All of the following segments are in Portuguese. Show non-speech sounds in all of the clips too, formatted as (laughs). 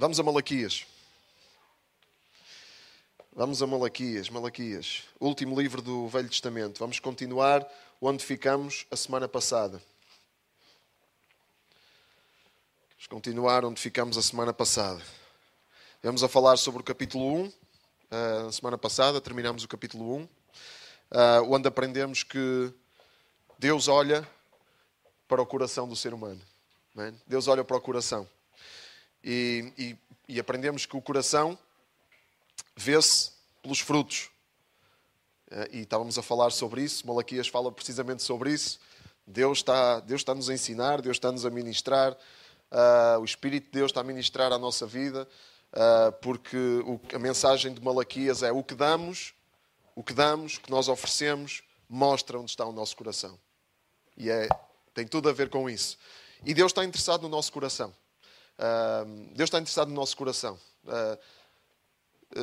Vamos a Malaquias. Vamos a Malaquias, Malaquias, último livro do Velho Testamento. Vamos continuar onde ficamos a semana passada. Vamos continuar onde ficamos a semana passada. Vamos a falar sobre o capítulo 1. Uh, na semana passada terminamos o capítulo 1, uh, onde aprendemos que Deus olha para o coração do ser humano. É? Deus olha para o coração. E, e, e aprendemos que o coração vê-se pelos frutos. Uh, e estávamos a falar sobre isso. Malaquias fala precisamente sobre isso. Deus está, Deus está nos a ensinar, Deus está nos a ministrar. Uh, o Espírito de Deus está a ministrar a nossa vida, uh, porque o, a mensagem de Malaquias é o que damos, o que damos, o que nós oferecemos, mostra onde está o nosso coração. E é, tem tudo a ver com isso. E Deus está interessado no nosso coração. Deus está interessado no nosso coração.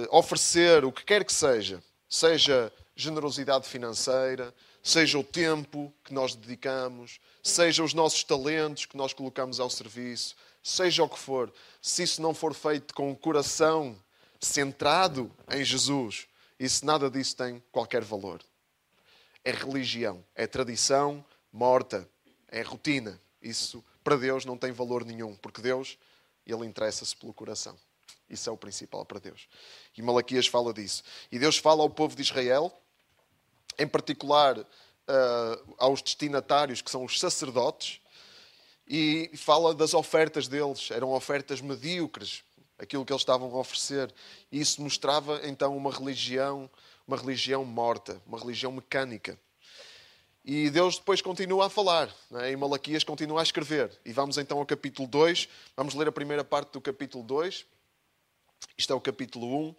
oferecer o que quer que seja, seja generosidade financeira, seja o tempo que nós dedicamos, seja os nossos talentos que nós colocamos ao serviço, seja o que for, se isso não for feito com o coração centrado em Jesus, isso nada disso tem qualquer valor. É religião, é tradição morta, é rotina. Isso para Deus não tem valor nenhum, porque Deus, ele interessa-se pelo coração. Isso é o principal para Deus. E Malaquias fala disso. E Deus fala ao povo de Israel em particular uh, aos destinatários, que são os sacerdotes, e fala das ofertas deles. Eram ofertas medíocres, aquilo que eles estavam a oferecer. E isso mostrava então uma religião, uma religião morta, uma religião mecânica. E Deus depois continua a falar, né? e Malaquias continua a escrever. E vamos então ao capítulo 2, vamos ler a primeira parte do capítulo 2. Isto é o capítulo 1. Uh,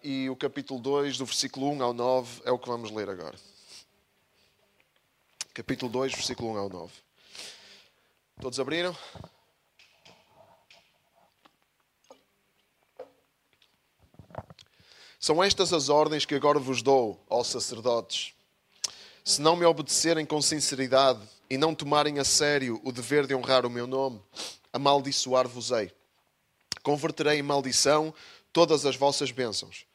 e o capítulo 2, do versículo 1 ao 9, é o que vamos ler agora. Capítulo 2, versículo 1 ao 9. Todos abriram? São estas as ordens que agora vos dou, ó sacerdotes. Se não me obedecerem com sinceridade e não tomarem a sério o dever de honrar o meu nome, amaldiçoar-vos-ei. Converterei em maldição todas as vossas bênçãos.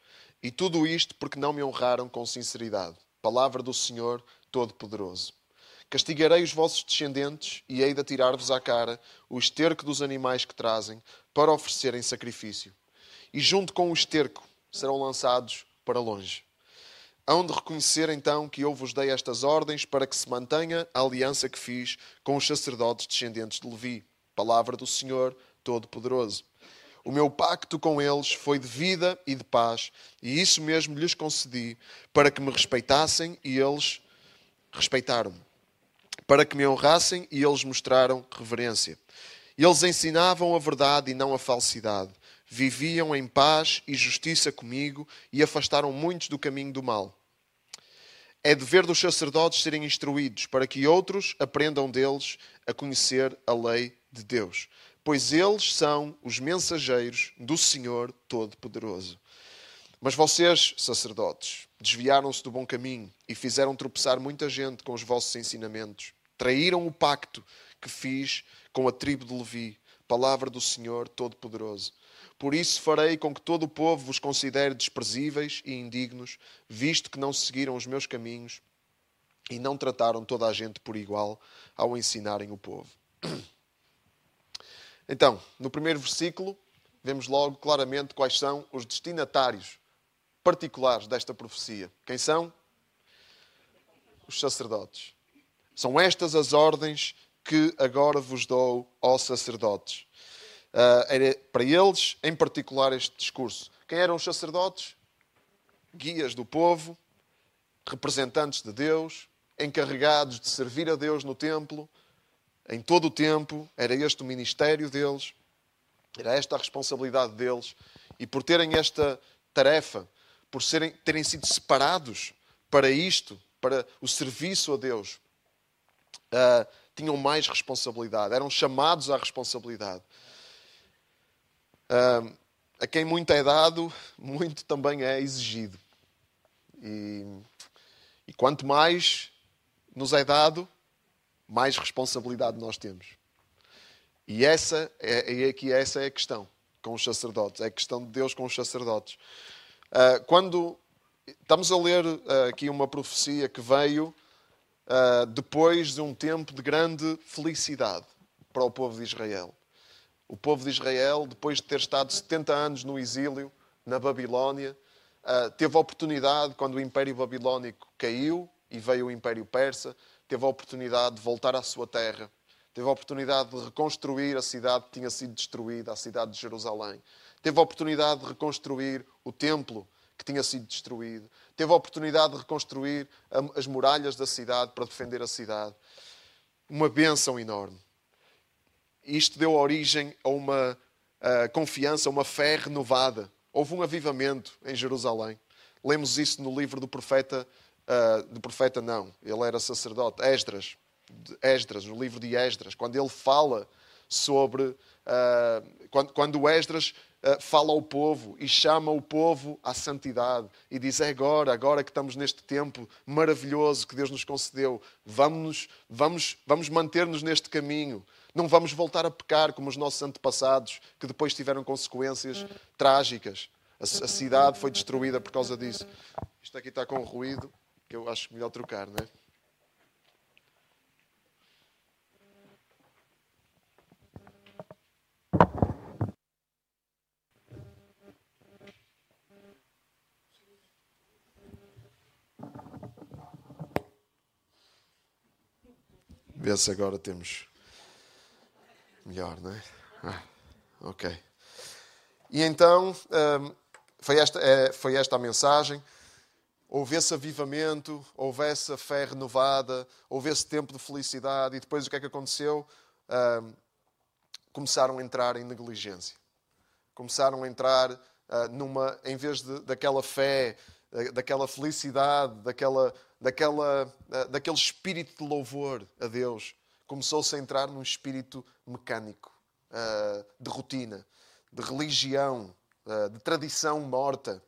E tudo isto porque não me honraram com sinceridade. Palavra do Senhor Todo-Poderoso. Castigarei os vossos descendentes e hei de atirar-vos à cara o esterco dos animais que trazem para oferecerem sacrifício. E junto com o esterco serão lançados para longe. Hão de reconhecer então que eu vos dei estas ordens para que se mantenha a aliança que fiz com os sacerdotes descendentes de Levi. Palavra do Senhor Todo-Poderoso. O meu pacto com eles foi de vida e de paz, e isso mesmo lhes concedi, para que me respeitassem e eles respeitaram-me, para que me honrassem e eles mostraram reverência. Eles ensinavam a verdade e não a falsidade, viviam em paz e justiça comigo e afastaram muitos do caminho do mal. É dever dos sacerdotes serem instruídos, para que outros aprendam deles a conhecer a lei de Deus pois eles são os mensageiros do Senhor Todo-Poderoso. Mas vocês, sacerdotes, desviaram-se do bom caminho e fizeram tropeçar muita gente com os vossos ensinamentos. Traíram o pacto que fiz com a tribo de Levi, palavra do Senhor Todo-Poderoso. Por isso farei com que todo o povo vos considere desprezíveis e indignos, visto que não seguiram os meus caminhos e não trataram toda a gente por igual ao ensinarem o povo. (clears throat) Então, no primeiro versículo, vemos logo claramente quais são os destinatários particulares desta profecia. Quem são? Os sacerdotes. São estas as ordens que agora vos dou, ó sacerdotes. Uh, era para eles, em particular, este discurso. Quem eram os sacerdotes? Guias do povo, representantes de Deus, encarregados de servir a Deus no templo, em todo o tempo, era este o ministério deles, era esta a responsabilidade deles, e por terem esta tarefa, por serem, terem sido separados para isto, para o serviço a Deus, uh, tinham mais responsabilidade, eram chamados à responsabilidade. Uh, a quem muito é dado, muito também é exigido. E, e quanto mais nos é dado, mais responsabilidade nós temos. E essa é, que essa é a questão com os sacerdotes, é a questão de Deus com os sacerdotes. Uh, quando estamos a ler uh, aqui uma profecia que veio uh, depois de um tempo de grande felicidade para o povo de Israel. O povo de Israel, depois de ter estado 70 anos no exílio na Babilónia, teve a oportunidade, quando o Império Babilónico caiu e veio o Império Persa, teve a oportunidade de voltar à sua terra Teve a oportunidade de reconstruir a cidade que tinha sido destruída, a cidade de Jerusalém. Teve a oportunidade de reconstruir o templo que tinha sido destruído. Teve a oportunidade de reconstruir as muralhas da cidade para defender a cidade. Uma bênção enorme. Isto deu origem a uma a confiança, a uma fé renovada. Houve um avivamento em Jerusalém. Lemos isso no livro do profeta, uh, do profeta não, ele era sacerdote, Esdras Esdras, no livro de Esdras, quando ele fala sobre. Uh, quando, quando Esdras uh, fala ao povo e chama o povo à santidade e diz: É agora, agora que estamos neste tempo maravilhoso que Deus nos concedeu, vamos, vamos, vamos manter-nos neste caminho. Não vamos voltar a pecar como os nossos antepassados, que depois tiveram consequências trágicas. A, a cidade foi destruída por causa disso. Isto aqui está com ruído, que eu acho melhor trocar, não é? Vê se agora temos melhor, não é? Ah, ok. E então hum, foi, esta, é, foi esta a mensagem. Houve esse avivamento, houve essa fé renovada, houve esse tempo de felicidade e depois o que é que aconteceu? Um, começaram a entrar em negligência. Começaram a entrar uh, numa, em vez de, daquela fé, daquela felicidade, daquela daquela, eh, daquele espírito de louvor a Deus, começou-se a entrar num espírito mecânico, eh, de rotina, de religião, eh, de tradição morta.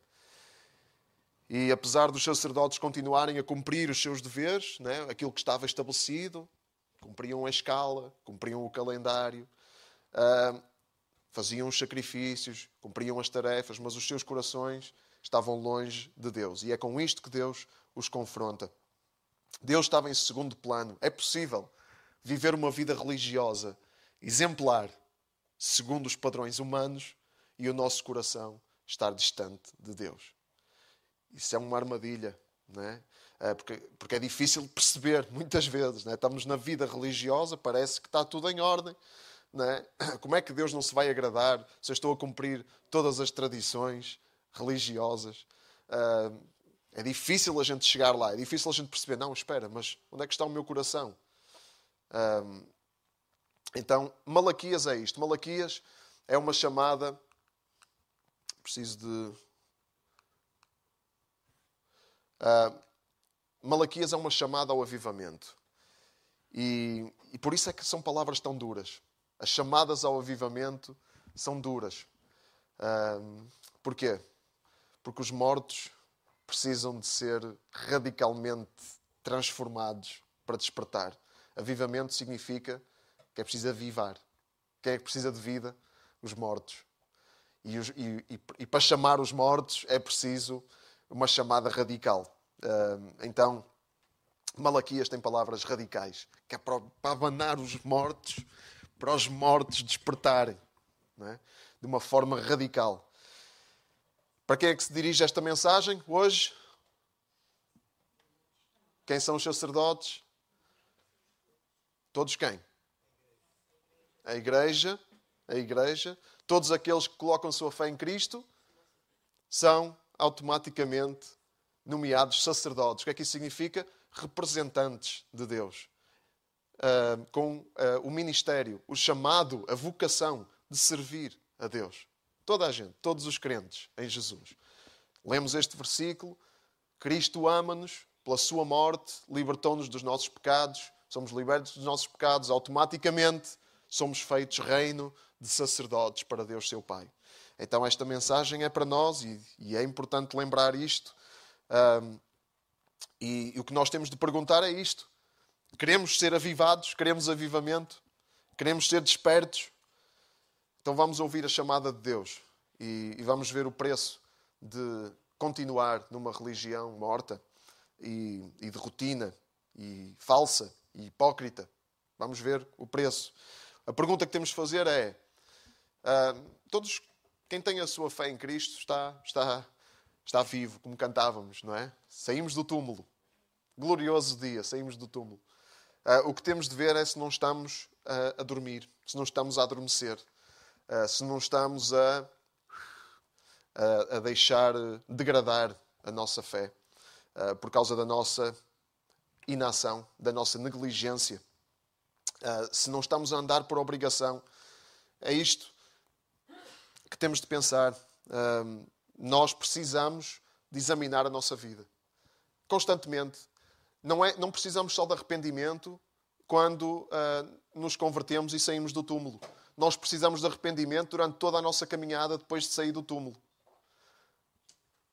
E apesar dos sacerdotes continuarem a cumprir os seus deveres, né, aquilo que estava estabelecido, cumpriam a escala, cumpriam o calendário, faziam os sacrifícios, cumpriam as tarefas, mas os seus corações estavam longe de Deus. E é com isto que Deus os confronta. Deus estava em segundo plano. É possível viver uma vida religiosa exemplar, segundo os padrões humanos, e o nosso coração estar distante de Deus. Isso é uma armadilha, não é? é porque, porque é difícil perceber, muitas vezes. É? Estamos na vida religiosa, parece que está tudo em ordem. É? (coughs) Como é que Deus não se vai agradar se eu estou a cumprir todas as tradições religiosas? Uh, é difícil a gente chegar lá, é difícil a gente perceber, não, espera, mas onde é que está o meu coração? Um, então, Malaquias é isto. Malaquias é uma chamada. Preciso de. Uh, Malaquias é uma chamada ao avivamento. E, e, por isso é que são palavras tão duras. As chamadas ao avivamento são duras. Uh, porquê? Porque os mortos precisam de ser radicalmente transformados para despertar. Avivamento significa que é preciso avivar. Quem é que precisa de vida? Os mortos. E, e, e, e para chamar os mortos é preciso uma chamada radical. Então, Malaquias tem palavras radicais, que é para, para abanar os mortos, para os mortos despertarem, é? de uma forma radical. Para quem é que se dirige esta mensagem hoje? Quem são os sacerdotes? Todos quem? A igreja, a igreja, todos aqueles que colocam sua fé em Cristo são automaticamente nomeados sacerdotes. O que é que isso significa? Representantes de Deus. Uh, com uh, o ministério, o chamado, a vocação de servir a Deus. Toda a gente, todos os crentes em Jesus. Lemos este versículo: Cristo ama-nos, pela sua morte, libertou-nos dos nossos pecados, somos libertos dos nossos pecados, automaticamente somos feitos reino de sacerdotes para Deus, seu Pai. Então, esta mensagem é para nós e, e é importante lembrar isto. Um, e, e o que nós temos de perguntar é isto: queremos ser avivados? Queremos avivamento? Queremos ser despertos? Então vamos ouvir a chamada de Deus e, e vamos ver o preço de continuar numa religião morta e, e de rotina e falsa e hipócrita. Vamos ver o preço. A pergunta que temos de fazer é: uh, todos quem tem a sua fé em Cristo está, está, está vivo, como cantávamos, não é? Saímos do túmulo. Glorioso dia, saímos do túmulo. Uh, o que temos de ver é se não estamos uh, a dormir, se não estamos a adormecer, uh, se não estamos a, a, deixar degradar a nossa fé por causa da nossa inação, da nossa negligência, se não estamos a andar por obrigação. É isto que temos de pensar. nós precisamos de examinar a nossa vida constantemente não, é, não precisamos só de arrependimento quando uh, nos convertemos e saímos do túmulo. Nós precisamos de arrependimento durante toda a nossa caminhada depois de sair do túmulo.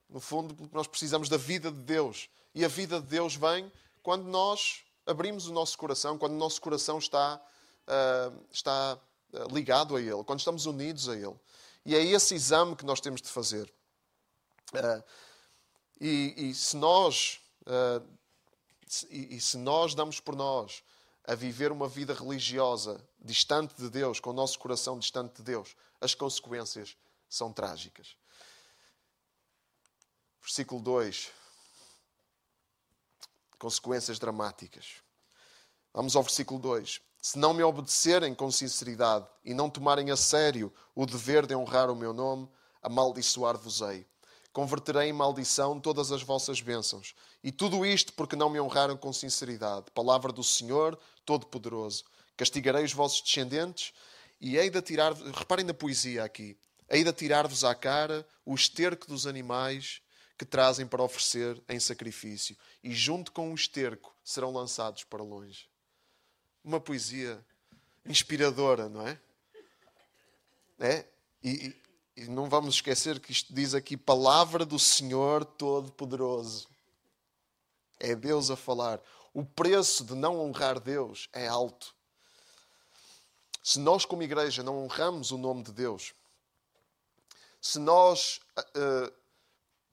No fundo, nós precisamos da vida de Deus. E a vida de Deus vem quando nós abrimos o nosso coração, quando o nosso coração está, uh, está ligado a Ele, quando estamos unidos a Ele. E é esse exame que nós temos de fazer. Uh, e, e, se nós uh, e se nós damos por nós a viver uma vida religiosa distante de Deus, com o nosso coração distante de Deus, as consequências são trágicas. Versículo 2. Consequências dramáticas. Vamos ao versículo 2. Se não me obedecerem com sinceridade e não tomarem a sério o dever de honrar o meu nome, amaldiçoar-vos-ei converterei em maldição todas as vossas bênçãos. E tudo isto porque não me honraram com sinceridade. Palavra do Senhor Todo-Poderoso. Castigarei os vossos descendentes e hei de atirar reparem na poesia aqui, hei de atirar-vos à cara o esterco dos animais que trazem para oferecer em sacrifício, e junto com o esterco serão lançados para longe. Uma poesia inspiradora, não é? É? E, e não vamos esquecer que isto diz aqui palavra do Senhor Todo-Poderoso. É Deus a falar. O preço de não honrar Deus é alto. Se nós, como igreja, não honramos o nome de Deus, se nós uh,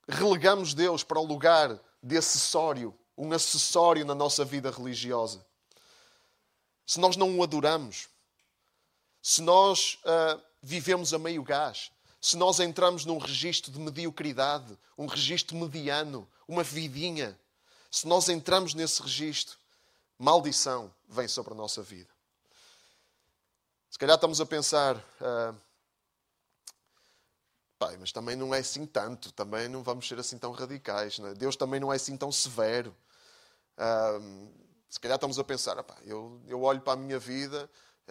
relegamos Deus para o lugar de acessório, um acessório na nossa vida religiosa, se nós não o adoramos, se nós uh, vivemos a meio gás, se nós entramos num registro de mediocridade, um registro mediano, uma vidinha, se nós entramos nesse registro, maldição vem sobre a nossa vida. Se calhar estamos a pensar, ah, pai, mas também não é assim tanto, também não vamos ser assim tão radicais, é? Deus também não é assim tão severo. Ah, se calhar estamos a pensar, eu, eu olho para a minha vida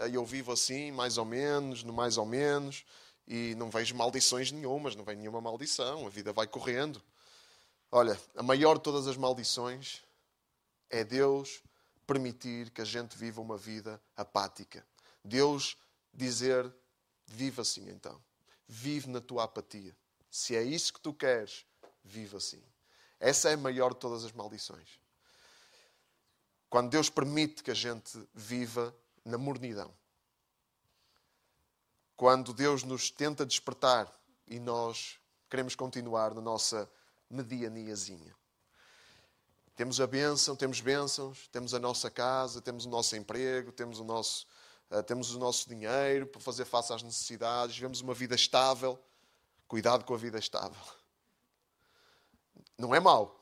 e eu vivo assim, mais ou menos, no mais ou menos, e não vejo maldições nenhumas, não vem nenhuma maldição, a vida vai correndo. Olha, a maior de todas as maldições é Deus permitir que a gente viva uma vida apática. Deus dizer: vive assim então. Vive na tua apatia. Se é isso que tu queres, vive assim. Essa é a maior de todas as maldições. Quando Deus permite que a gente viva na mornidão quando Deus nos tenta despertar e nós queremos continuar na nossa medianiazinha. Temos a bênção, temos bênçãos, temos a nossa casa, temos o nosso emprego, temos o nosso, temos o nosso dinheiro para fazer face às necessidades, vivemos uma vida estável. Cuidado com a vida estável. Não é mau,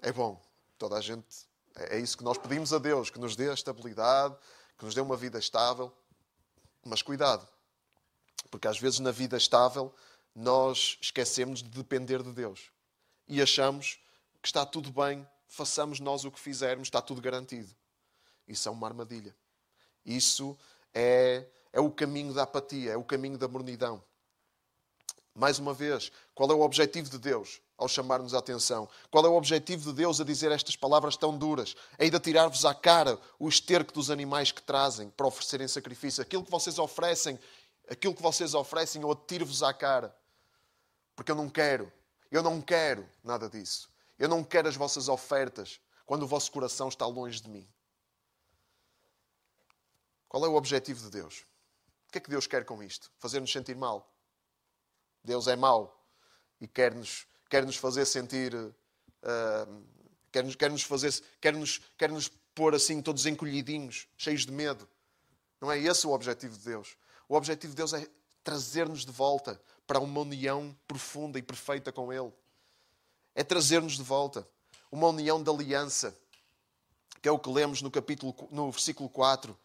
é bom. Toda a gente. É, é isso que nós pedimos a Deus, que nos dê a estabilidade, que nos dê uma vida estável. Mas cuidado, porque às vezes na vida estável nós esquecemos de depender de Deus e achamos que está tudo bem, façamos nós o que fizermos, está tudo garantido. Isso é uma armadilha. Isso é, é o caminho da apatia, é o caminho da mornidão. Mais uma vez, qual é o objetivo de Deus ao chamar-nos a atenção? Qual é o objetivo de Deus a dizer estas palavras tão duras? De tirar-vos à cara o esterco dos animais que trazem para oferecerem sacrifício. Aquilo que vocês oferecem aquilo que vocês oferecem, eu atiro-vos à cara. Porque eu não quero, eu não quero nada disso. Eu não quero as vossas ofertas quando o vosso coração está longe de mim. Qual é o objetivo de Deus? O que é que Deus quer com isto? Fazer-nos sentir mal. Deus é mau e quer-nos quer -nos fazer sentir. Uh, quer-nos quer -nos fazer. Quer-nos quer -nos pôr assim todos encolhidinhos, cheios de medo. Não é esse o objetivo de Deus. O objetivo de Deus é trazer-nos de volta para uma união profunda e perfeita com Ele. É trazer-nos de volta uma união de aliança, que é o que lemos no capítulo no versículo 4.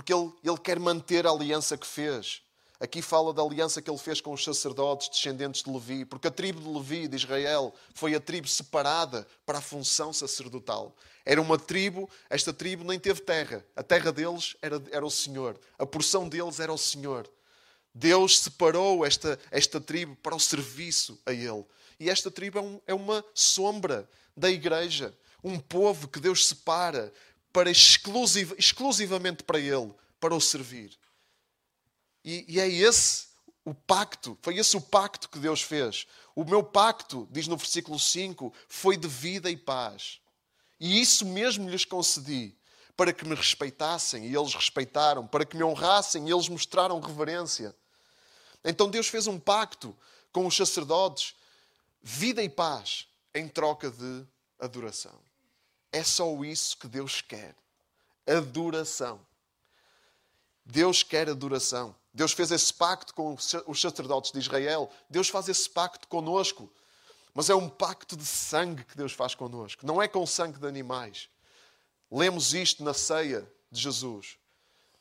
Porque ele, ele quer manter a aliança que fez. Aqui fala da aliança que ele fez com os sacerdotes descendentes de Levi, porque a tribo de Levi, de Israel, foi a tribo separada para a função sacerdotal. Era uma tribo, esta tribo nem teve terra. A terra deles era, era o Senhor. A porção deles era o Senhor. Deus separou esta, esta tribo para o serviço a Ele. E esta tribo é, um, é uma sombra da igreja. Um povo que Deus separa para exclusiv, exclusivamente para Ele, para o servir. E, e é esse o pacto, foi esse o pacto que Deus fez. O meu pacto, diz no versículo 5, foi de vida e paz. E isso mesmo lhes concedi, para que me respeitassem e eles respeitaram, para que me honrassem e eles mostraram reverência. Então Deus fez um pacto com os sacerdotes, vida e paz, em troca de adoração. É só isso que Deus quer. Adoração. Deus quer adoração. Deus fez esse pacto com os sacerdotes de Israel. Deus faz esse pacto conosco. Mas é um pacto de sangue que Deus faz conosco. Não é com sangue de animais. Lemos isto na ceia de Jesus.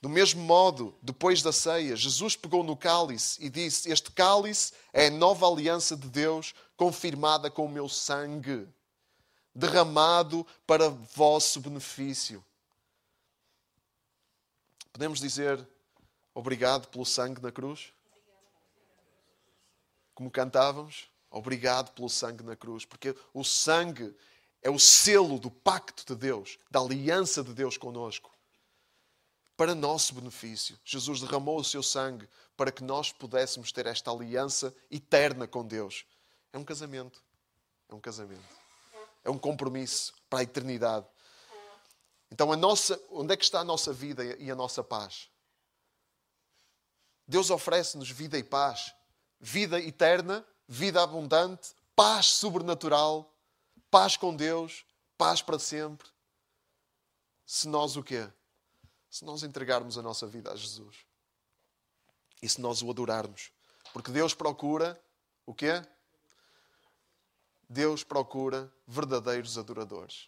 Do mesmo modo, depois da ceia, Jesus pegou no cálice e disse: Este cálice é a nova aliança de Deus, confirmada com o meu sangue, derramado para vosso benefício. Podemos dizer obrigado pelo sangue na cruz? Como cantávamos? Obrigado pelo sangue na cruz, porque o sangue é o selo do pacto de Deus, da aliança de Deus conosco para nosso benefício. Jesus derramou o seu sangue para que nós pudéssemos ter esta aliança eterna com Deus. É um casamento. É um casamento. É um compromisso para a eternidade. Então, a nossa, onde é que está a nossa vida e a nossa paz? Deus oferece-nos vida e paz. Vida eterna, vida abundante, paz sobrenatural, paz com Deus, paz para sempre. Se nós o quê? se nós entregarmos a nossa vida a Jesus e se nós o adorarmos. Porque Deus procura o quê? Deus procura verdadeiros adoradores.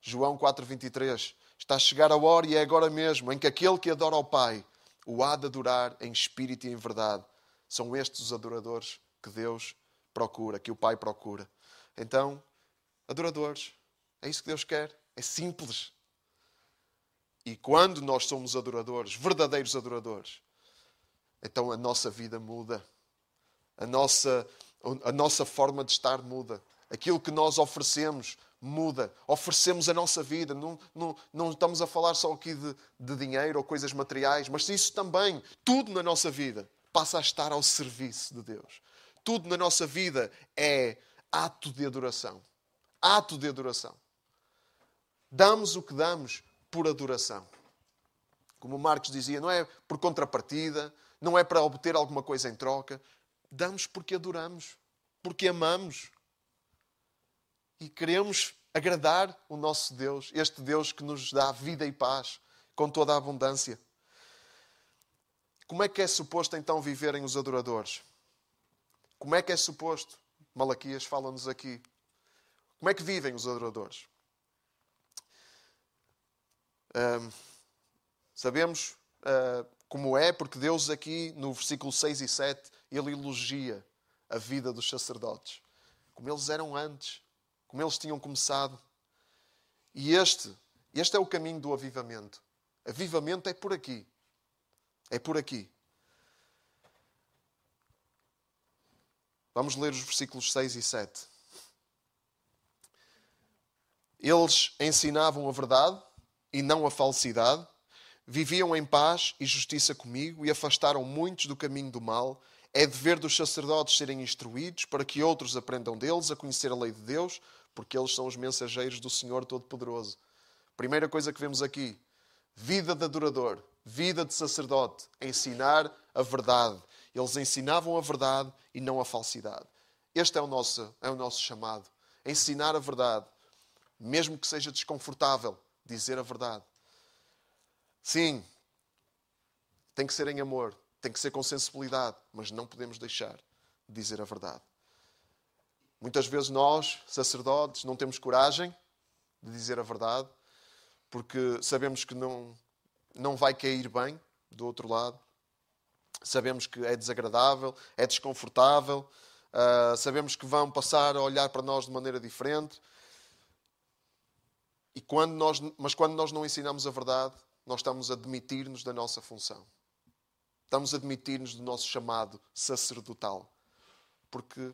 João 4:23 Está a chegar a hora e é agora mesmo em que aquele que adora ao Pai o há de adorar em espírito e em verdade. São estes os adoradores que Deus procura, que o Pai procura. Então, adoradores, é isso que Deus quer. É simples. E quando nós somos adoradores, verdadeiros adoradores, então a nossa vida muda. A nossa, a nossa forma de estar muda. Aquilo que nós oferecemos muda. Oferecemos a nossa vida. Não, não, não estamos a falar só aqui de, de dinheiro ou coisas materiais, mas isso também, tudo na nossa vida, passa a estar ao serviço de Deus. Tudo na nossa vida é ato de adoração. Ato de adoração. Damos o que damos por adoração. Como Marcos dizia, não é por contrapartida, não é para obter alguma coisa em troca. Damos porque adoramos, porque amamos. E queremos agradar o nosso Deus, este Deus que nos dá vida e paz com toda a abundância. Como é que é suposto então viverem os adoradores? Como é que é suposto? Malaquias fala-nos aqui. Como é que vivem os adoradores? Sabemos uh, como é, porque Deus aqui no versículo 6 e 7 ele elogia a vida dos sacerdotes, como eles eram antes, como eles tinham começado. E este, este é o caminho do avivamento. Avivamento é por aqui. É por aqui. Vamos ler os versículos 6 e 7. Eles ensinavam a verdade e não a falsidade, viviam em paz e justiça comigo e afastaram muitos do caminho do mal. É dever dos sacerdotes serem instruídos para que outros aprendam deles a conhecer a lei de Deus, porque eles são os mensageiros do Senhor Todo-Poderoso. Primeira coisa que vemos aqui: vida de adorador, vida de sacerdote, ensinar a verdade. Eles ensinavam a verdade e não a falsidade. Este é o nosso, é o nosso chamado. Ensinar a verdade, mesmo que seja desconfortável, dizer a verdade. Sim, tem que ser em amor, tem que ser com sensibilidade, mas não podemos deixar de dizer a verdade. Muitas vezes nós, sacerdotes, não temos coragem de dizer a verdade, porque sabemos que não, não vai cair bem do outro lado. Sabemos que é desagradável, é desconfortável, uh, sabemos que vão passar a olhar para nós de maneira diferente. E quando nós, mas quando nós não ensinamos a verdade, nós estamos a demitir-nos da nossa função. Estamos a demitir-nos do nosso chamado sacerdotal. Porque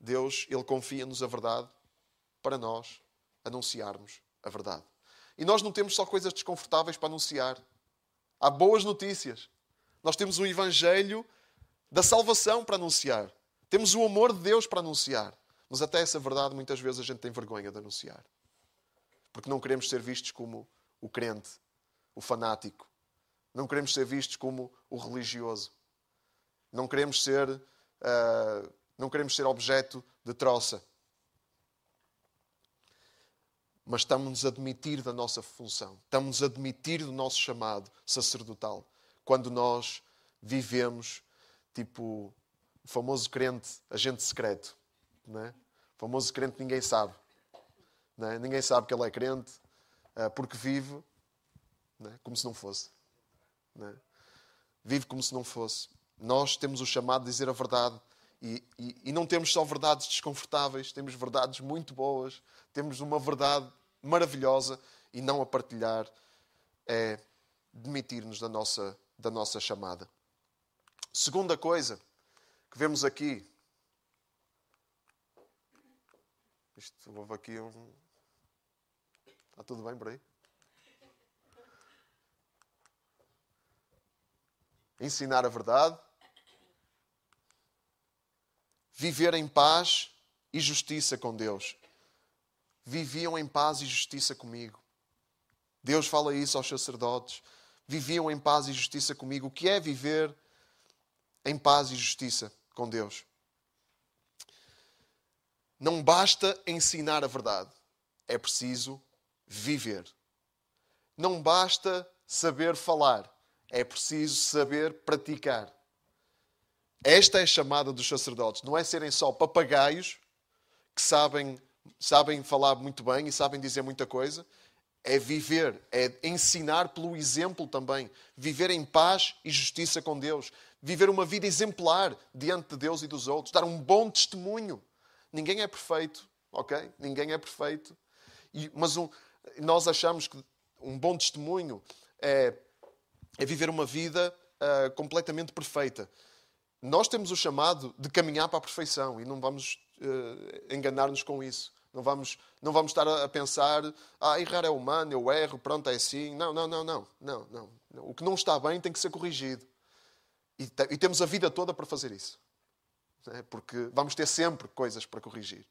Deus, Ele confia-nos a verdade para nós anunciarmos a verdade. E nós não temos só coisas desconfortáveis para anunciar. Há boas notícias. Nós temos o Evangelho da salvação para anunciar. Temos o amor de Deus para anunciar. Mas até essa verdade muitas vezes a gente tem vergonha de anunciar. Porque não queremos ser vistos como o crente, o fanático. Não queremos ser vistos como o religioso. Não queremos ser, uh, não queremos ser objeto de troça. Mas estamos-nos a admitir da nossa função. Estamos a admitir do nosso chamado sacerdotal. Quando nós vivemos tipo o famoso crente agente secreto. Não é? O famoso crente ninguém sabe. Não é? Ninguém sabe que ele é crente uh, porque vive é? como se não fosse. Não é? Vive como se não fosse. Nós temos o chamado de dizer a verdade. E, e, e, não temos só verdades desconfortáveis, temos verdades muito boas, temos uma verdade maravilhosa e não a partilhar é demitir-nos da nossa, da nossa chamada. Segunda coisa que vemos aqui. Isto, houve aqui um. Está tudo bem por aí? Ensinar a verdade, viver em paz e justiça com Deus. Viviam em paz e justiça comigo. Deus fala isso aos sacerdotes. Viviam em paz e justiça comigo. O que é viver em paz e justiça com Deus? Não basta ensinar a verdade, é preciso viver. Não basta saber falar, é preciso saber praticar. Esta é a chamada dos sacerdotes. Não é serem só papagaios que sabem, sabem falar muito bem e sabem dizer muita coisa. É viver, é ensinar pelo exemplo também. Viver em paz e justiça com Deus. Viver uma vida exemplar diante de Deus e dos outros. Dar um bom testemunho. Ninguém é perfeito, ok? Ninguém é perfeito. E, mas um, nós achamos que um bom testemunho é é viver uma vida uh, completamente perfeita. Nós temos o chamado de caminhar para a perfeição e não vamos uh, enganar-nos com isso. Não vamos, não vamos estar a, pensar, ah, errar é humano, eu erro, pronto, é assim. Não, não, não, não, não, não. O que não está bem tem que ser corrigido. E, te, e temos a vida toda para fazer isso. É? Porque vamos ter sempre coisas para corrigir.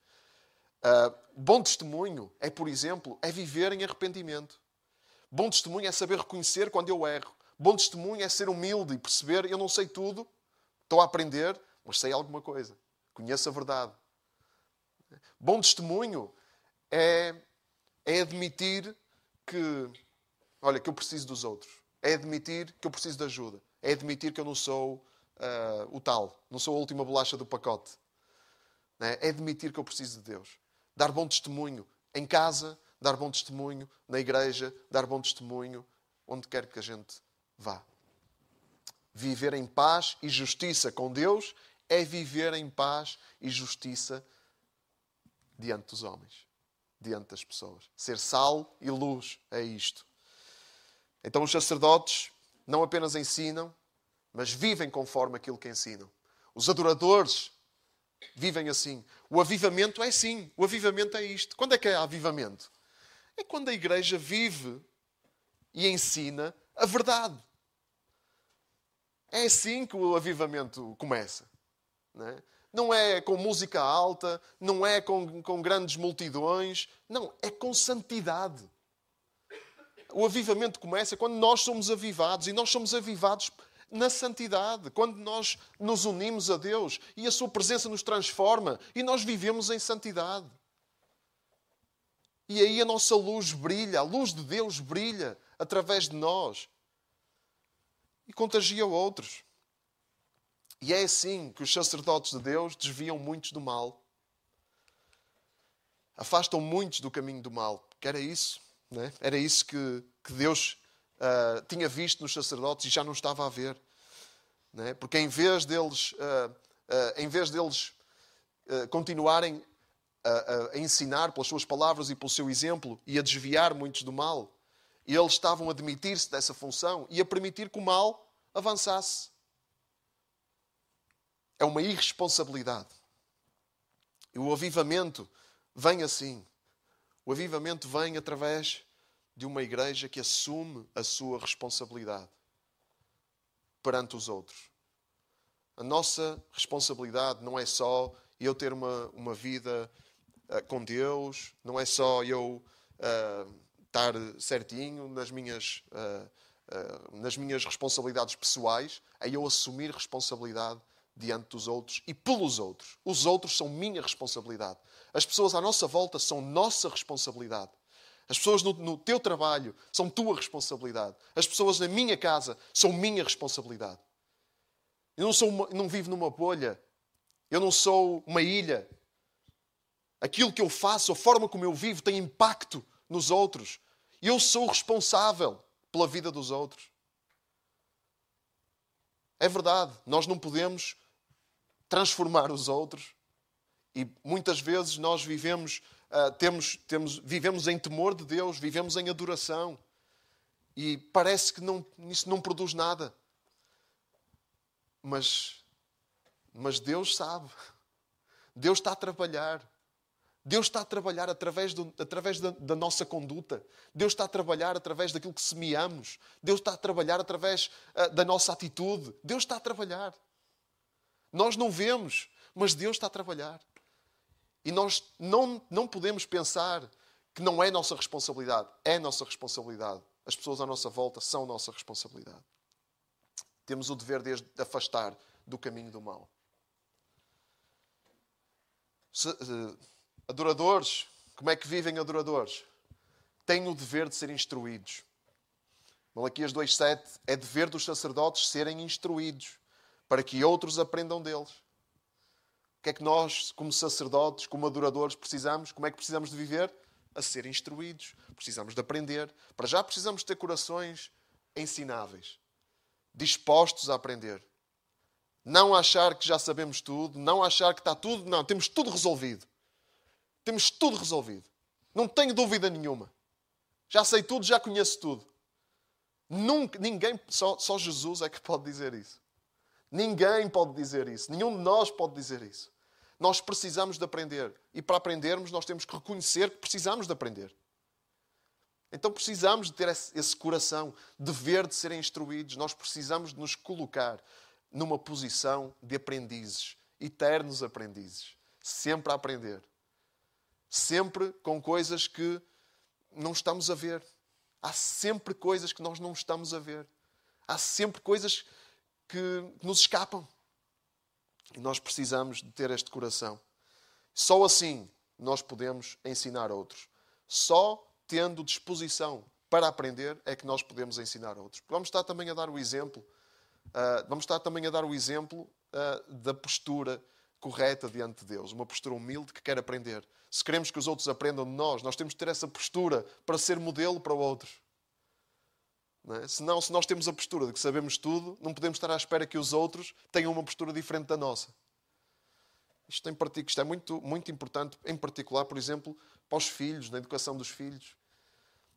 Uh, bom testemunho é, por exemplo, é viver em arrependimento. Bom testemunho é saber reconhecer quando eu erro. Bom testemunho é ser humilde e perceber: eu não sei tudo, estou a aprender, mas sei alguma coisa. Conheço a verdade. Bom testemunho é, é admitir que, olha, que eu preciso dos outros. É admitir que eu preciso de ajuda. É admitir que eu não sou uh, o tal, não sou a última bolacha do pacote. É admitir que eu preciso de Deus. Dar bom testemunho em casa, dar bom testemunho na igreja, dar bom testemunho onde quer que a gente vá. Viver em paz e justiça com Deus é viver em paz e justiça diante dos homens, diante das pessoas. Ser sal e luz é isto. Então os sacerdotes não apenas ensinam, mas vivem conforme aquilo que ensinam. Os adoradores vivem assim. O avivamento é sim. O avivamento é isto. Quando é que é avivamento? É quando a igreja vive e ensina a verdade. É assim que o avivamento começa. Não é, não é com música alta, não é com, com grandes multidões, não, é com santidade. o avivamento começa quando nós somos avivados e nós somos avivados na santidade, quando nós nos unimos a Deus e a Sua presença nos transforma e nós vivemos em santidade. E aí a nossa luz brilha, a luz de Deus brilha através de nós e contagia outros. E é assim que os sacerdotes de Deus desviam muitos do mal. Afastam muitos do caminho do mal. Que era isso. Né? Era isso que, que Deus uh, tinha visto nos sacerdotes e já não estava a ver. Né? Porque em vez deles, uh, uh, em vez deles continuarem a, a ensinar pelas suas palavras e pelo seu exemplo e a desviar muitos do mal, eles estavam a admitir-se dessa função e a permitir que o mal avançasse. É uma irresponsabilidade. E o avivamento vem assim. O avivamento vem através de uma igreja que assume a sua responsabilidade perante os outros. A nossa responsabilidade não é só eu ter uma, uma vida uh, com Deus, não é só eu uh, estar certinho nas minhas, uh, nas minhas responsabilidades pessoais, é eu assumir responsabilidade diante dos outros e pelos outros. Os outros são minha responsabilidade. As pessoas à nossa volta são nossa responsabilidade. As pessoas no, no, teu trabalho são tua responsabilidade. As pessoas na minha casa são minha responsabilidade. Eu não, sou uma, não vivo numa bolha. Eu não sou uma ilha. Aquilo que eu faço, a forma como eu vivo, tem impacto nos outros. Eu sou responsável pela vida dos outros. É verdade, nós não podemos transformar os outros. E muitas vezes nós vivemos, uh, temos, temos, vivemos em temor de Deus, vivemos em adoração. E parece que não, isso não produz nada. Mas, mas Deus sabe. Deus está a trabalhar. Deus está a trabalhar através, do, através da, da, nossa conduta. Deus está a trabalhar através daquilo que semeamos. Deus está a trabalhar através uh, da nossa atitude. Deus está a trabalhar. Nós não vemos, mas Deus está a trabalhar. E nós não, não podemos pensar que não é nossa responsabilidade. É nossa responsabilidade. As pessoas à nossa volta são nossa responsabilidade. Temos o dever de afastar do caminho do mal. Se, uh, Adoradores, como é que vivem adoradores? Têm o dever de ser instruídos. Malaquias 2,7 é dever dos sacerdotes serem instruídos para que outros aprendam deles. O que é que nós, como sacerdotes, como adoradores, precisamos? Como é que precisamos de viver? A ser instruídos. Precisamos de aprender. Para já precisamos ter corações ensináveis, dispostos a aprender. Não achar que já sabemos tudo, não achar que está tudo, não, temos tudo resolvido. Temos tudo resolvido. Não tenho dúvida nenhuma. Já sei tudo, já conheço tudo. Nunca, ninguém, só, só Jesus é que pode dizer isso. Ninguém pode dizer isso. Nenhum de nós pode dizer isso. Nós precisamos de aprender. E para aprendermos, nós temos que reconhecer que precisamos de aprender. Então precisamos de ter esse coração, de ver, de serem instruídos. Nós precisamos de nos colocar numa posição de aprendizes, eternos aprendizes, sempre a aprender sempre com coisas que não estamos a ver. Há sempre coisas que nós não estamos a ver. Há sempre coisas que nos escapam. E nós precisamos de ter este coração. Só assim nós podemos ensinar outros. Só tendo disposição para aprender é que nós podemos ensinar outros. Vamos estar também a dar o exemplo, uh, vamos estar também a dar o exemplo uh, da postura correta diante de Deus, uma postura humilde que quer aprender. Se queremos que os outros aprendam de nós, nós temos de ter essa postura para ser modelo para outros. Não é? Senão, se nós temos a postura de que sabemos tudo, não podemos estar à espera que os outros tenham uma postura diferente da nossa. Isto, em isto é muito, muito importante, em particular, por exemplo, para os filhos, na educação dos filhos.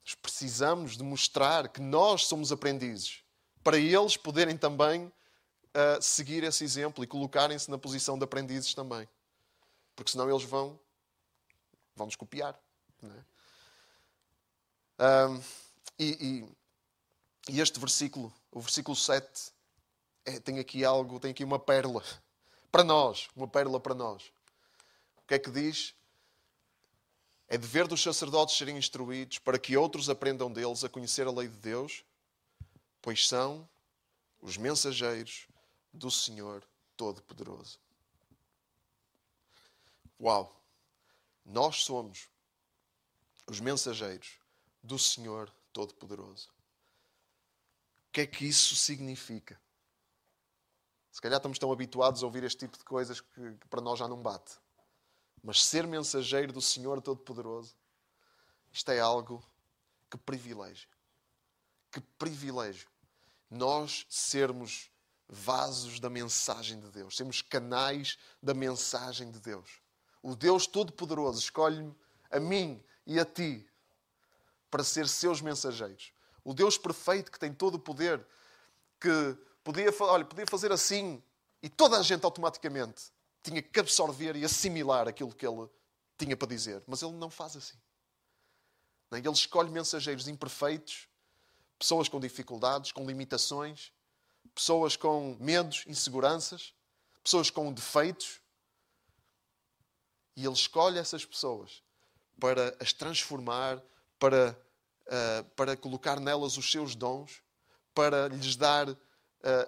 Nós precisamos de mostrar que nós somos aprendizes, para eles poderem também uh, seguir esse exemplo e colocarem-se na posição de aprendizes também. Porque senão eles vão, vão nos copiar. É? Um, e, e, e, este versículo, o versículo 7, é, tem aqui algo, tem aqui uma pérola (laughs) para nós, uma pérola para nós. O que é que diz? É dever dos sacerdotes serem instruídos para que outros aprendam deles a conhecer a lei de Deus, pois são os mensageiros do Senhor Todo-Poderoso. Uau! Nós somos os mensageiros do Senhor Todo-Poderoso. O que é que isso significa? Se calhar estamos tão habituados a ouvir este tipo de coisas que, para nós já não bate. Mas ser mensageiro do Senhor Todo-Poderoso, isto é algo que privilégio. Que privilégio. Nós sermos vasos da mensagem de Deus, sermos canais da mensagem de Deus. O Deus Todo-Poderoso escolhe-me a mim e a ti para ser seus mensageiros. O Deus perfeito que tem todo o poder, que podia, olha, podia fazer assim e toda a gente automaticamente tinha que absorver e assimilar aquilo que ele tinha para dizer. Mas ele não faz assim. Ele escolhe mensageiros imperfeitos, pessoas com dificuldades, com limitações, pessoas com medos, inseguranças, pessoas com defeitos. E ele escolhe essas pessoas para as transformar, para, uh, para colocar nelas os seus dons, para lhes dar uh,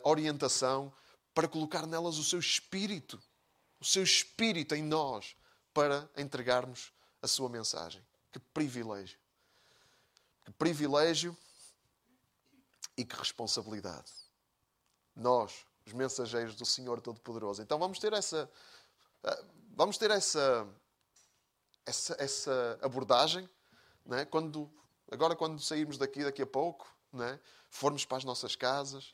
orientação, para colocar nelas o seu espírito, o seu espírito em nós, para entregarmos a sua mensagem. Que privilégio! Que privilégio e que responsabilidade. Nós, os mensageiros do Senhor Todo-Poderoso. Então vamos ter essa, uh, vamos ter essa essa, essa abordagem, né? quando, agora quando sairmos daqui daqui a pouco, né? formos para as nossas casas,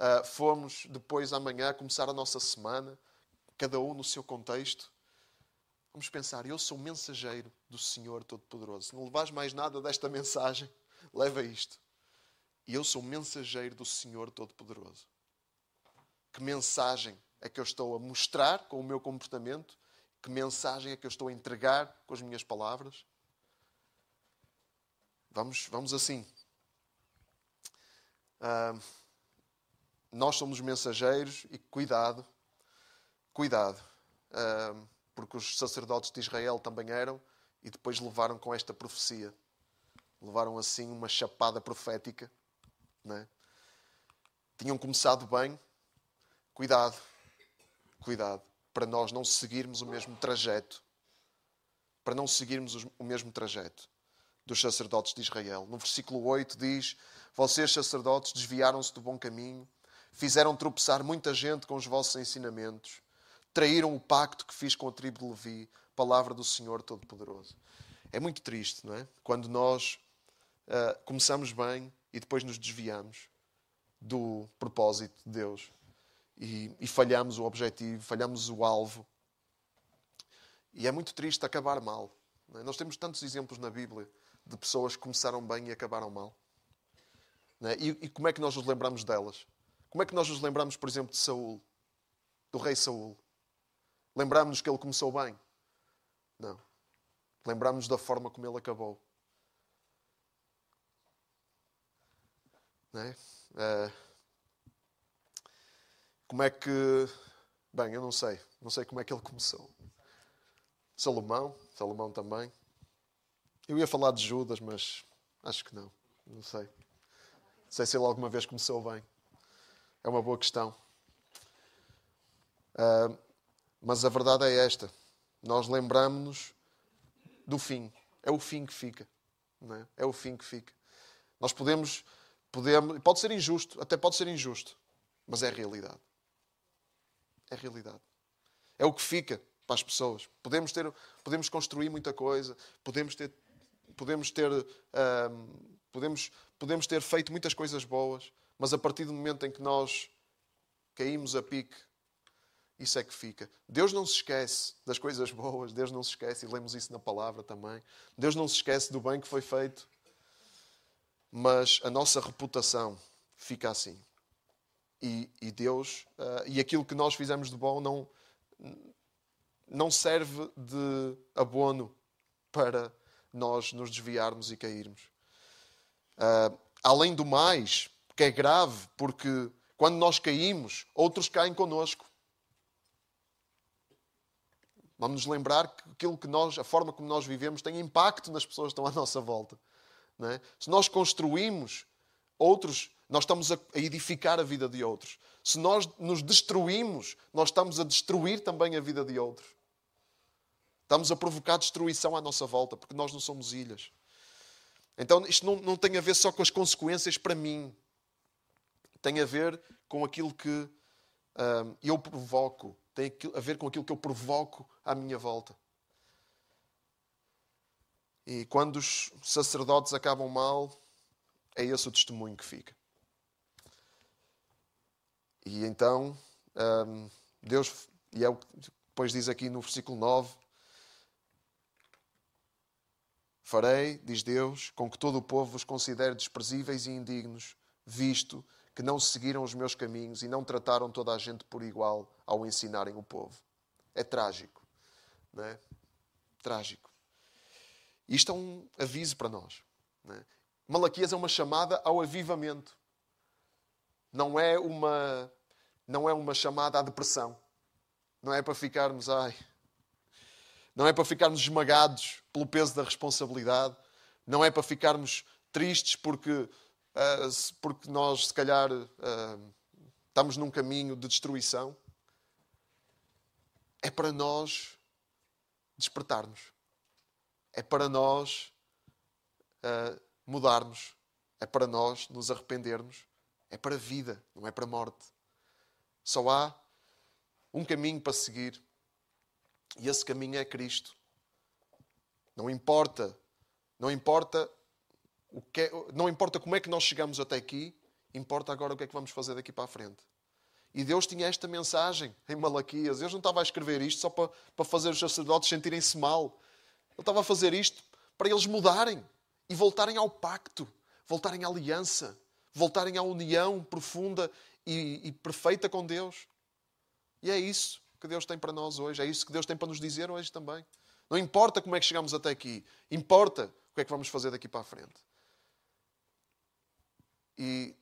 uh, formos depois amanhã começar a nossa semana, cada um no seu contexto, vamos pensar, eu sou mensageiro do Senhor Todo-Poderoso. Se não levas mais nada desta (laughs) mensagem, leva isto. Eu sou mensageiro do Senhor Todo-Poderoso. Que mensagem é que eu estou a mostrar com o meu comportamento que mensagem é que eu estou a entregar com as minhas palavras? Vamos, vamos assim. Uh, nós somos mensageiros e cuidado, cuidado, uh, porque os sacerdotes de Israel também eram e depois levaram com esta profecia. Levaram assim uma chapada profética. Né? Tinham começado bem. Cuidado, cuidado para nós não seguirmos o mesmo trajeto, para não seguirmos o mesmo trajeto dos sacerdotes de Israel. No versículo 8 diz: Vocês, sacerdotes, desviaram-se do bom caminho, fizeram tropeçar muita gente com os vossos ensinamentos, traíram o pacto que fiz com a tribo de Levi, palavra do Senhor Todo-Poderoso. É muito triste, não é? Quando nós uh, começamos bem e depois nos desviamos do propósito de Deus e, e falhamos o objetivo, falhamos o alvo. E é muito triste acabar mal. É? Nós temos tantos exemplos na Bíblia de pessoas que começaram bem e acabaram mal. É? E, e, como é que nós nos lembramos delas? Como é que nós nos lembramos, por exemplo, de Saul, do rei Saul? Lembramos-nos que ele começou bem? Não. Lembramos-nos da forma como ele acabou. Não é? Uh, como é que. Bem, eu não sei. Não sei como é que ele começou. Salomão, Salomão também. Eu ia falar de Judas, mas acho que não. Não sei. Não sei se ele alguma vez começou bem. É uma boa questão. Uh, mas a verdade é esta. Nós lembramos-nos do fim. É o fim que fica. Não é? é o fim que fica. Nós podemos, podemos. Pode ser injusto, até pode ser injusto, mas é a realidade. É realidade. É o que fica para as pessoas. Podemos, ter, podemos construir muita coisa, podemos ter, podemos ter, podemos, podemos ter feito muitas coisas boas, mas a partir do momento em que nós caímos a pique, isso é que fica. Deus não se esquece das coisas boas, Deus não se esquece, e lemos isso na palavra também. Deus não se esquece do bem que foi feito, mas a nossa reputação fica assim e, e Deus uh, e aquilo que nós fizemos de bom não não serve de abono para nós nos desviarmos e cairmos. Uh, além do mais, que é grave, porque quando nós caímos, outros caem conosco. Vamos nos lembrar que aquilo que nós, a forma como nós vivemos, tem impacto nas pessoas que estão à nossa volta. É? Se nós construímos outros, nós estamos a edificar a vida de outros. Se nós nos destruímos, nós estamos a destruir também a vida de outros. Estamos a provocar destruição à nossa volta, porque nós não somos ilhas. Então, isto não, não tem a ver só com as consequências para mim. Tem a ver com aquilo que hum, eu provoco. Tem a ver com aquilo que eu provoco à minha volta. E quando os sacerdotes acabam mal, é esse o testemunho que fica. E então, hum, Deus, e é o que depois diz aqui no versículo 9: Farei, diz Deus, com que todo o povo vos considere desprezíveis e indignos, visto que não seguiram os meus caminhos e não trataram toda a gente por igual ao ensinarem o povo. É trágico, não é? Trágico. Isto é um aviso para nós. É? Malaquias é uma chamada ao avivamento. Não é uma, não é uma chamada à depressão. Não é para ficarmos, ai, não é para ficarmos esmagados pelo peso da responsabilidade, não é para ficarmos tristes porque, uh, porque nós, se calhar, uh, estamos num caminho de destruição. É para nós despertarmos é para nós uh, mudarmos, é para nós nos arrependermos, é para a vida, não é para a morte. Só há um caminho para seguir e esse caminho é Cristo. Não importa, não importa o que é, não importa como é que nós chegamos até aqui, importa agora o que é que vamos fazer daqui para a frente. E Deus tinha esta mensagem em Malaquias. Deus não estava a escrever isto só para, para fazer os sacerdotes sentirem-se mal. Ele estava a fazer isto para eles mudarem e voltarem ao pacto, voltarem à aliança, voltarem à união profunda e, e perfeita com Deus. E é isso que Deus tem para nós hoje, é isso que Deus tem para nos dizer hoje também. Não importa como é que chegamos até aqui, importa o que é que vamos fazer daqui para a frente. E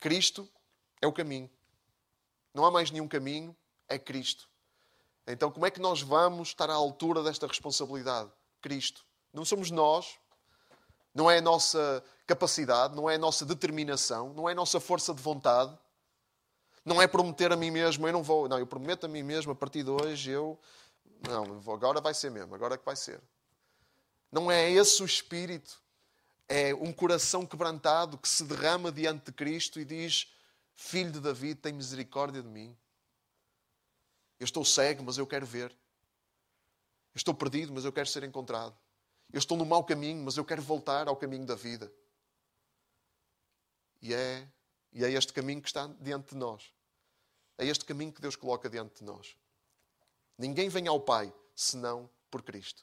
Cristo é o caminho. Não há mais nenhum caminho, é Cristo. Então, como é que nós vamos estar à altura desta responsabilidade? Cristo. Não somos nós, não é a nossa capacidade, não é a nossa determinação, não é a nossa força de vontade. Não é prometer a mim mesmo, eu não vou. Não, eu prometo a mim mesmo, a partir de hoje eu. Não, agora vai ser mesmo, agora é que vai ser. Não é esse o espírito. É um coração quebrantado que se derrama diante de Cristo e diz: Filho de Davi, tem misericórdia de mim. Eu estou cego, mas eu quero ver. Eu estou perdido, mas eu quero ser encontrado. Eu estou no mau caminho, mas eu quero voltar ao caminho da vida. E é, e é este caminho que está diante de nós. É este caminho que Deus coloca diante de nós. Ninguém vem ao Pai senão por Cristo.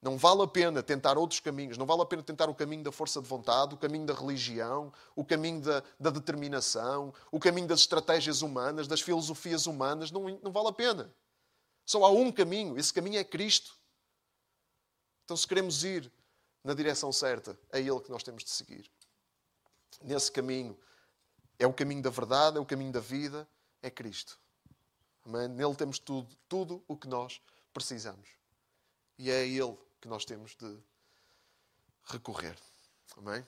Não vale a pena tentar outros caminhos. Não vale a pena tentar o caminho da força de vontade, o caminho da religião, o caminho da, da determinação, o caminho das estratégias humanas, das filosofias humanas. Não, não vale a pena. Só há um caminho, esse caminho é Cristo. Então, se queremos ir na direção certa, é Ele que nós temos de seguir. Nesse caminho, é o caminho da verdade, é o caminho da vida, é Cristo. Amém? Nele temos tudo, tudo o que nós precisamos. E é a Ele que nós temos de recorrer. Amém?